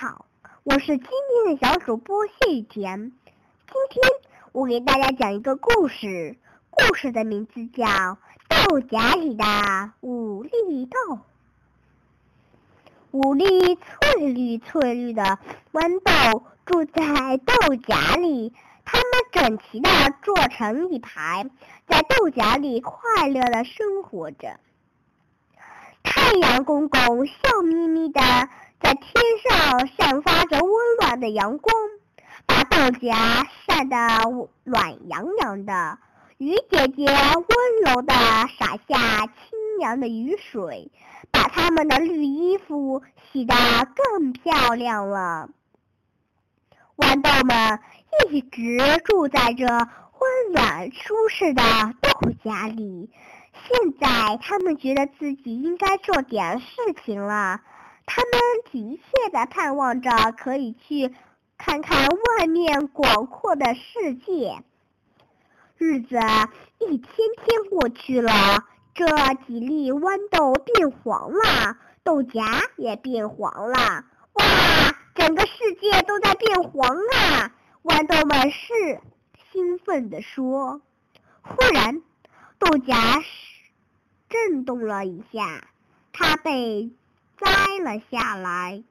好，我是今天的小主播谢雨田。今天我给大家讲一个故事，故事的名字叫《豆荚里的五粒豆》。五粒翠绿翠绿的豌豆住在豆荚里，它们整齐地坐成一排，在豆荚里快乐地生活着。太阳公公笑眯眯的在天上散发着温暖的阳光，把豆荚晒得暖洋洋的。雨姐姐温柔的洒下清凉的雨水，把它们的绿衣服洗得更漂亮了。豌豆们一直住在这温暖舒适的豆荚里。现在他们觉得自己应该做点事情了，他们急切地盼望着可以去看看外面广阔的世界。日子一天天过去了，这几粒豌豆变黄了，豆荚也变黄了。哇，整个世界都在变黄啊！豌豆们是兴奋地说。忽然，豆荚震动了一下，它被摘了下来。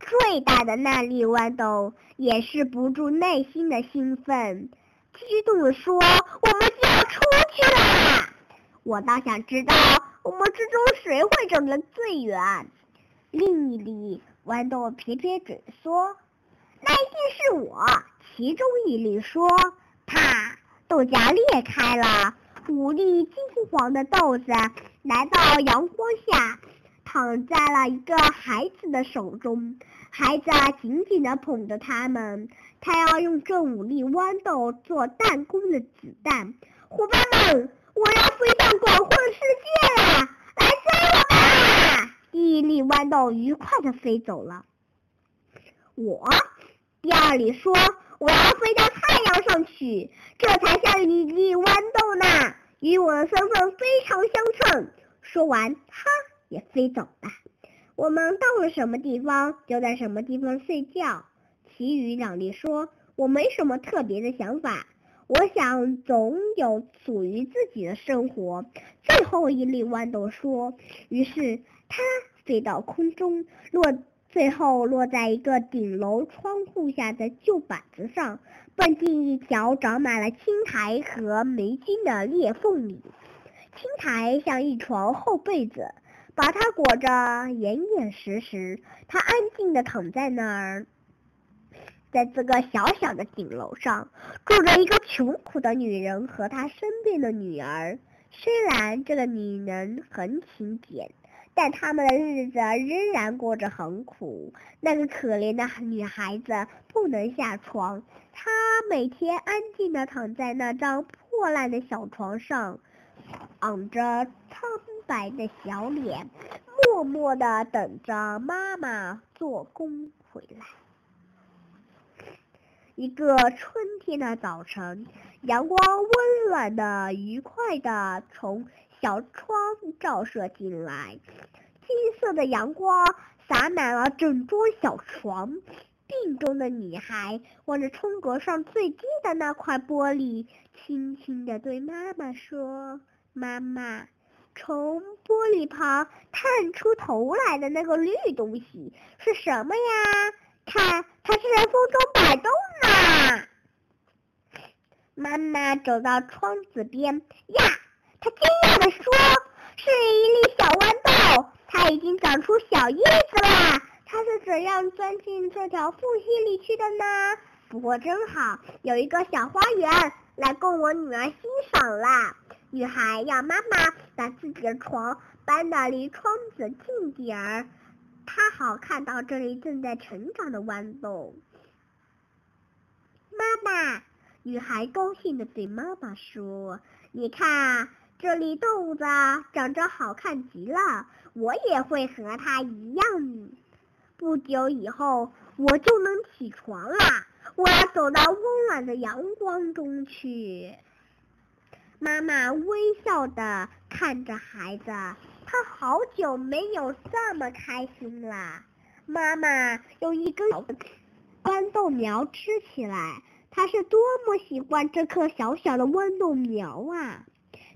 最大的那粒豌豆也是不住内心的兴奋，激动地说：“我们就要出去啦！我倒想知道，我们之中谁会走得最远？”另一粒豌豆撇撇嘴说：“那一定是我。”其中一粒说：“啪！”豆荚裂开了。五粒金黄的豆子来到阳光下，躺在了一个孩子的手中。孩子紧紧地捧着它们，他要用这五粒豌豆做弹弓的子弹。伙伴们，我要飞向广阔的世界了，来追我吧！第一粒豌豆愉快地飞走了。我，第二粒说。我要飞到太阳上去，这才像一粒，与我的身份非常相称。说完，哈，也飞走了。我们到了什么地方，就在什么地方睡觉。其余两粒说：“我没什么特别的想法，我想总有属于自己的生活。”最后一粒豌豆说：“于是它飞到空中，落。”最后落在一个顶楼窗户下的旧板子上，蹦进一条长满了青苔和霉菌的裂缝里。青苔像一床厚被子，把它裹着严严实实。它安静地躺在那儿。在这个小小的顶楼上，住着一个穷苦的女人和她生病的女儿。虽然这个女人很勤俭。但他们的日子仍然过着很苦。那个可怜的女孩子不能下床，她每天安静地躺在那张破烂的小床上，昂着苍白的小脸，默默地等着妈妈做工回来。一个春天的早晨，阳光温暖的、愉快的从。小窗照射进来，金色的阳光洒满了整桌小床。病中的女孩望着窗格上最低的那块玻璃，轻轻地对妈妈说：“妈妈，从玻璃旁探出头来的那个绿东西是什么呀？看，它是在风中摆动呢。”妈妈走到窗子边，呀！他惊讶地说：“是一粒小豌豆，它已经长出小叶子了。它是怎样钻进这条缝隙里去的呢？不过真好，有一个小花园来供我女儿欣赏啦。”女孩让妈妈把自己的床搬得离窗子近点儿，她好看到这里正在成长的豌豆。妈妈，女孩高兴地对妈妈说：“你看。”这粒豆子长着好看极了，我也会和它一样。不久以后，我就能起床啦！我要走到温暖的阳光中去。妈妈微笑的看着孩子，她好久没有这么开心了。妈妈用一根豌豆苗吃起来，她是多么喜欢这颗小小的豌豆苗啊！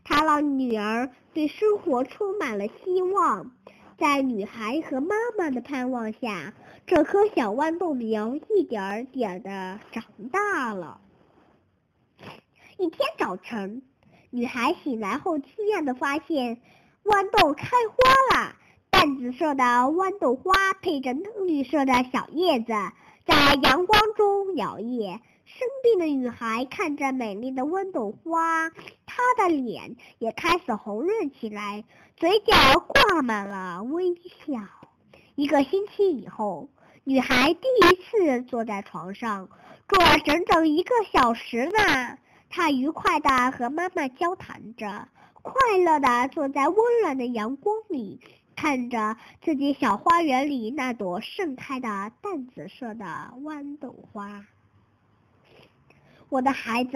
他让女儿对生活充满了希望。在女孩和妈妈的盼望下，这颗小豌豆苗一点点的长大了。一天早晨，女孩醒来后，惊讶的发现豌豆开花了。淡紫色的豌豆花配着嫩绿色的小叶子，在阳光中摇曳。生病的女孩看着美丽的豌豆花，她的脸也开始红润起来，嘴角挂满了微笑。一个星期以后，女孩第一次坐在床上，坐了整整一个小时呢。她愉快地和妈妈交谈着，快乐地坐在温暖的阳光里，看着自己小花园里那朵盛开的淡紫色的豌豆花。我的孩子，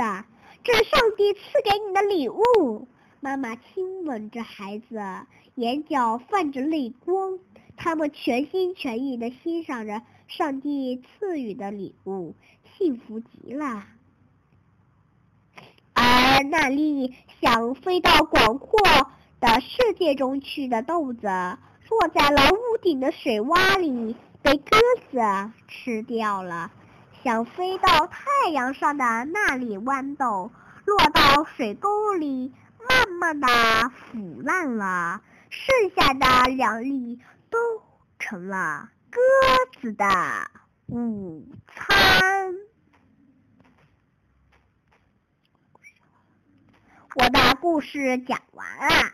这是上帝赐给你的礼物。妈妈亲吻着孩子，眼角泛着泪光。他们全心全意地欣赏着上帝赐予的礼物，幸福极了。而那粒想飞到广阔的世界中去的豆子，落在了屋顶的水洼里，被鸽子吃掉了。想飞到太阳上的那粒豌豆，落到水沟里，慢慢的腐烂了。剩下的两粒都成了鸽子的午餐。我的故事讲完了。